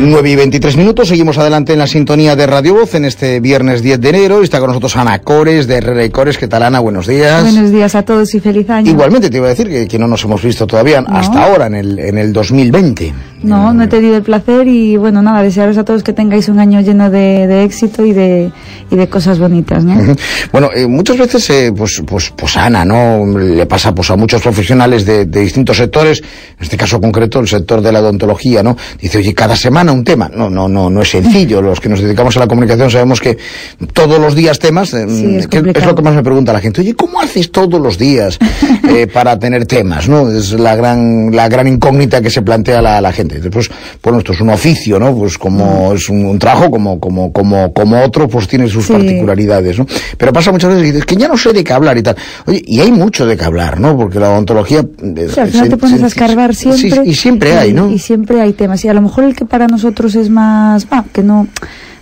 9 y 23 minutos, seguimos adelante en la sintonía de Radio Voz en este viernes 10 de enero. Está con nosotros Ana Cores de y Cores. ¿Qué tal, Ana? Buenos días. Buenos días a todos y feliz año. Igualmente te iba a decir que, que no nos hemos visto todavía hasta ahora, en el, en el 2020. No, no he tenido el placer y bueno, nada, desearos a todos que tengáis un año lleno de, de éxito y de, y de cosas bonitas, ¿no? Bueno, eh, muchas veces, eh, pues, pues, pues Ana, ¿no? Le pasa pues a muchos profesionales de, de distintos sectores, en este caso concreto el sector de la odontología, ¿no? Dice, oye, cada semana un tema. No, no, no, no es sencillo. Los que nos dedicamos a la comunicación sabemos que todos los días temas, eh, Sí, es que es complicado. lo que más me pregunta la gente. Oye, ¿cómo haces todos los días eh, para tener temas, no? Es la gran, la gran incógnita que se plantea la, la gente. Después, bueno, esto es un oficio, ¿no? Pues como es un, un trabajo, como, como, como, como otro, pues tiene sus Sí. particularidades, ¿no? Pero pasa muchas veces y dices que ya no sé de qué hablar y tal. Oye, y hay mucho de qué hablar, ¿no? Porque la odontología... eh, Sí, al final se- te pones se- a escarbar sí, siempre. y siempre hay, ¿no? Y siempre hay temas. Y a lo mejor el que para nosotros es más. ah, que no.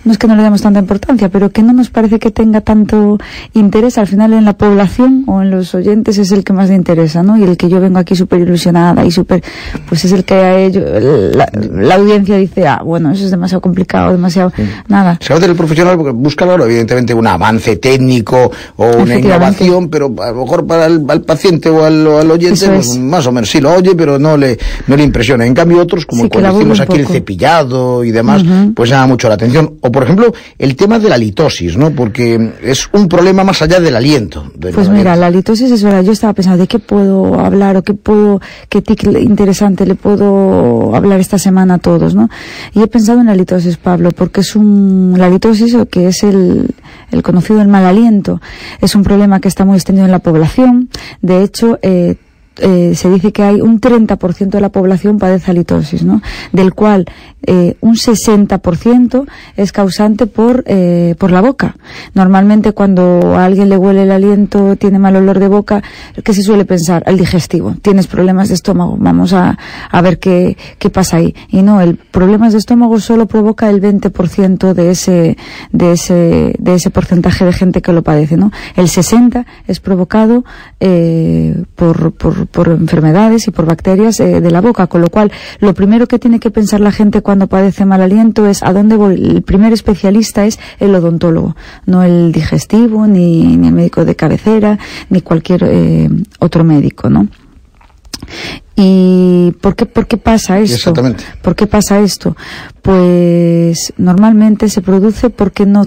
No es que no le demos tanta importancia, pero que no nos parece que tenga tanto interés. Al final en la población o en los oyentes es el que más le interesa, ¿no? Y el que yo vengo aquí súper ilusionada y súper, pues es el que a ello- la, la audiencia dice, ah, bueno, eso es demasiado complicado, demasiado, nada. Se hace el profesional porque busca, claro, evidentemente un avance técnico o una innovación, pero a lo mejor para el al paciente o al, al oyente, pues, es. más o menos sí lo oye, pero no le, no le impresiona. En cambio, otros, como Sí, que cuando hicimos aquí el cepillado y demás, pues llama mucho la atención. O, por ejemplo, el tema de la litosis, ¿no? Porque es un problema más allá del aliento. del Pues mira, aliento. la litosis es verdad. Yo estaba pensando de qué puedo hablar o qué puedo, qué tic interesante le puedo hablar esta semana a todos, ¿no? Y he pensado en la litosis, Pablo, porque es un, la litosis, o que es el, el conocido el mal aliento, es un problema que está muy extendido en la población. De hecho, eh, eh, se dice que hay un 30% de la población padece halitosis, ¿no? Del cual eh, un 60% es causante por, eh, por la boca. Normalmente cuando a alguien le huele el aliento, tiene mal olor de boca, ¿qué se suele pensar? El digestivo. Tienes problemas de estómago. Vamos a, a ver qué, qué pasa ahí. Y no, el problemas de estómago solo provoca el 20% de ese, de ese, de ese porcentaje de gente que lo padece, ¿no? El 60 es provocado eh, por, por, enfermedades y por bacterias eh, de la boca, con lo cual lo primero que tiene que pensar la gente padece mal aliento es a dónde voy. El primer especialista es el odontólogo, no el digestivo, ni, ni el médico de cabecera, ni cualquier eh, otro médico, ¿no? ¿Y por qué, por qué pasa esto? Exactamente. ¿Por qué pasa esto? Pues normalmente se produce porque no,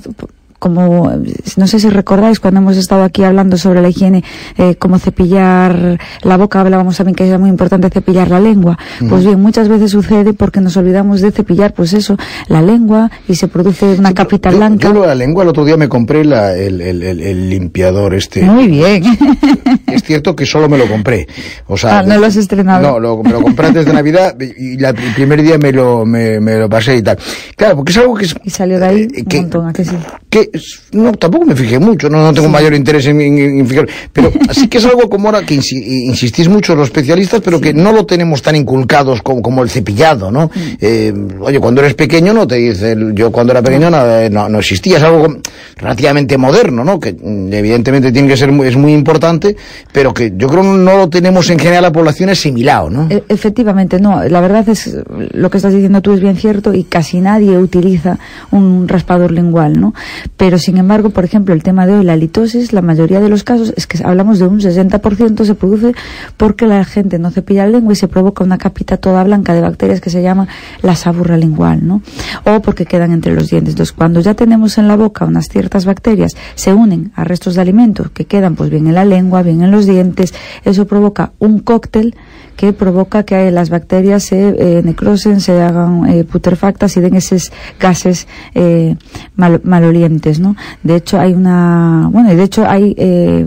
como, no sé si recordáis cuando hemos estado aquí hablando sobre la higiene, eh, cómo cepillar la boca, hablábamos también que era muy importante cepillar la lengua. Pues bien, muchas veces sucede porque nos olvidamos de cepillar, pues eso, la lengua y se produce una capita Yo- blanca. Yo, lo de la lengua, el otro día me compré la- el, el- el- el limpiador este. Muy bien. Es cierto que solo me lo compré. O sea, Ah, ¿no lo has estrenado? No, lo, me lo compré antes de Navidad y la- el primer día me lo, me, me lo pasé y tal. Claro, porque es algo que es... y salió de ahí eh, un que, montón, ¿a que sí? que no, tampoco me fijé mucho, no, no tengo mayor interés en, en, en fijar, pero sí que es algo como ahora que insi- insistís mucho los especialistas, pero que no lo tenemos tan inculcados como, como el cepillado, ¿no? Mm. Eh, oye, cuando eres pequeño no te dicen, yo cuando era pequeño no, no, no existía, es algo relativamente moderno, ¿no? Que mm, evidentemente tiene que ser muy, es muy importante, pero que yo creo no lo tenemos en general la población asimilado, ¿no? E- Efectivamente, no. La verdad es lo que estás diciendo tú es bien cierto y casi nadie utiliza un raspador lingual, ¿no? Pero sin embargo, por ejemplo, el tema de hoy, la litosis, la mayoría de los casos es que hablamos de un 60% se produce porque la gente no cepilla la lengua y se provoca una capita toda blanca de bacterias que se llama la saburra lingual, ¿no? O porque quedan entre los dientes. Entonces, cuando ya tenemos en la boca unas ciertas bacterias, se unen a restos de alimentos que quedan pues bien en la lengua, bien en los dientes, eso provoca un cóctel que provoca que las bacterias se eh, necrosen, se hagan eh, putrefactas y den esos gases eh, mal- malolientes, ¿no? De hecho hay una, bueno, y de hecho hay eh,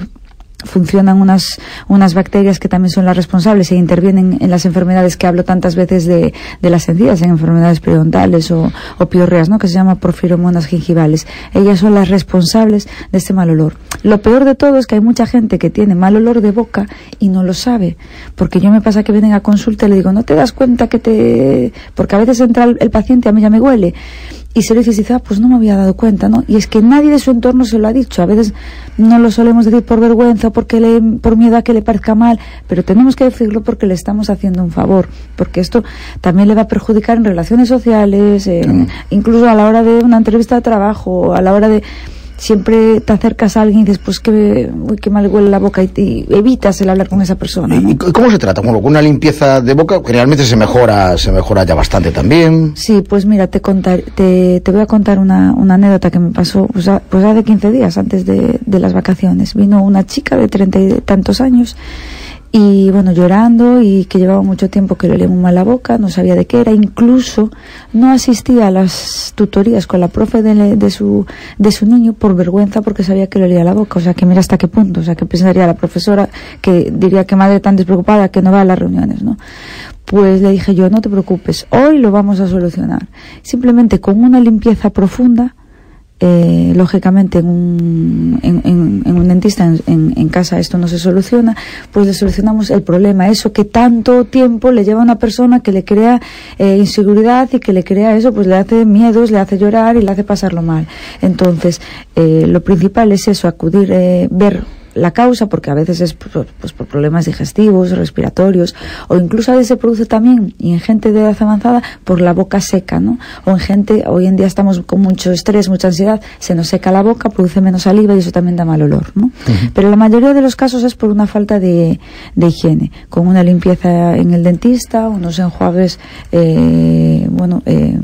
funcionan unas, unas bacterias que también son las responsables e intervienen en las enfermedades que hablo tantas veces de, de las encías, en enfermedades periodontales o, o piorreas, ¿no? que se llama porfiromonas gingivales. Ellas son las responsables de este mal olor. Lo peor de todo es que hay mucha gente que tiene mal olor de boca y no lo sabe. Porque yo me pasa que vienen a consulta y le digo, ¿no te das cuenta que te...? Porque a veces entra el, el paciente, a mí ya me huele. Y se lo dice y dice, ah, pues no me había dado cuenta, ¿no? Y es que nadie de su entorno se lo ha dicho. A veces no lo solemos decir por vergüenza, porque le, por miedo a que le parezca mal, pero tenemos que decirlo porque le estamos haciendo un favor, porque esto también le va a perjudicar en relaciones sociales, incluso a la hora de una entrevista de trabajo, a la hora de siempre te acercas a alguien y dices, pues que, uy, qué mal huele la boca y, evitas el hablar con esa persona. ¿Y cómo se trata? Bueno, con una limpieza de boca generalmente se mejora, se mejora ya bastante también. Sí, pues mira, te, contar, te, te voy a contar una, una anécdota que me pasó pues, pues hace 15 días antes de, de las vacaciones. Vino una chica de treinta y tantos años y bueno, llorando y que llevaba mucho tiempo que le olía muy mal la boca, no sabía de qué era, incluso no asistía a las tutorías con la profe de, de, su, de su niño por vergüenza porque sabía que le olía la boca, o sea que mira hasta qué punto, o sea que pensaría la profesora que diría que madre tan despreocupada que no va a las reuniones, ¿no? Pues le dije yo, no te preocupes, hoy lo vamos a solucionar. Simplemente con una limpieza profunda, eh, lógicamente en un, en, un dentista en, casa esto no se soluciona, pues le solucionamos el problema, eso que tanto tiempo le lleva a una persona que le crea eh, inseguridad y que le crea eso, pues le hace miedos, le hace llorar y le hace pasarlo mal. Entonces, eh, lo principal es eso, acudir, ver la causa, porque a veces es pues, pues, por problemas digestivos, respiratorios, o incluso a veces se produce también, y en gente de edad avanzada, por la boca seca, ¿no? O en gente, hoy en día estamos con mucho estrés, mucha ansiedad, se nos seca la boca, produce menos saliva y eso también da mal olor, ¿no? Pero la mayoría de los casos es por una falta de, de higiene, con una limpieza en el dentista, unos enjuagues, eh, bueno, eh,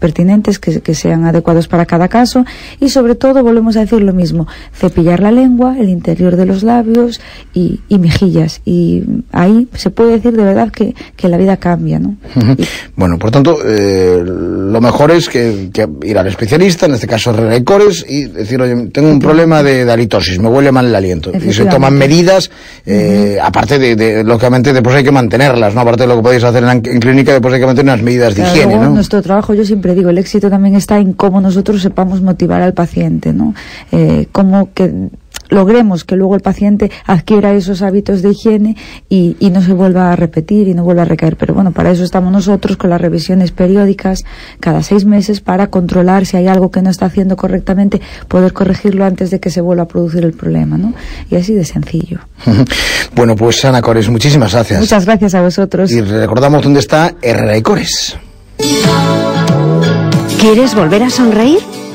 pertinentes que, que, sean adecuados para cada caso. Y sobre todo volvemos a decir lo mismo cepillar la lengua el interior de los labios y, y mejillas. Y ahí se puede decir de verdad que, que la vida cambia ¿no? bueno por tanto eh, lo mejor es que, que, ir al especialista en este caso Cores y decir oye tengo un problema de, de halitosis me huele mal el aliento y se toman medidas eh, aparte de, de, lógicamente después hay que mantenerlas no aparte de lo que podéis hacer en, en clínica después hay que mantener unas medidas de higiene ¿no? nuestro trabajo yo siempre digo, el éxito también está en cómo nosotros sepamos motivar al paciente, ¿no? Eh, cómo que logremos que luego el paciente adquiera esos hábitos de higiene y, y, no se vuelva a repetir y no vuelva a recaer. Pero bueno, para eso estamos nosotros con las revisiones periódicas cada seis meses para controlar si hay algo que no está haciendo correctamente, poder corregirlo antes de que se vuelva a producir el problema, ¿no? Y así de sencillo. bueno, pues Ana Cores, muchísimas gracias. Muchas gracias a vosotros. Y recordamos dónde está Herrera y Cores. ¿Quieres volver a sonreír?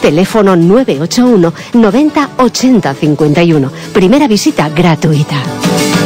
teléfono 981 90 80 51. Primera visita gratuita.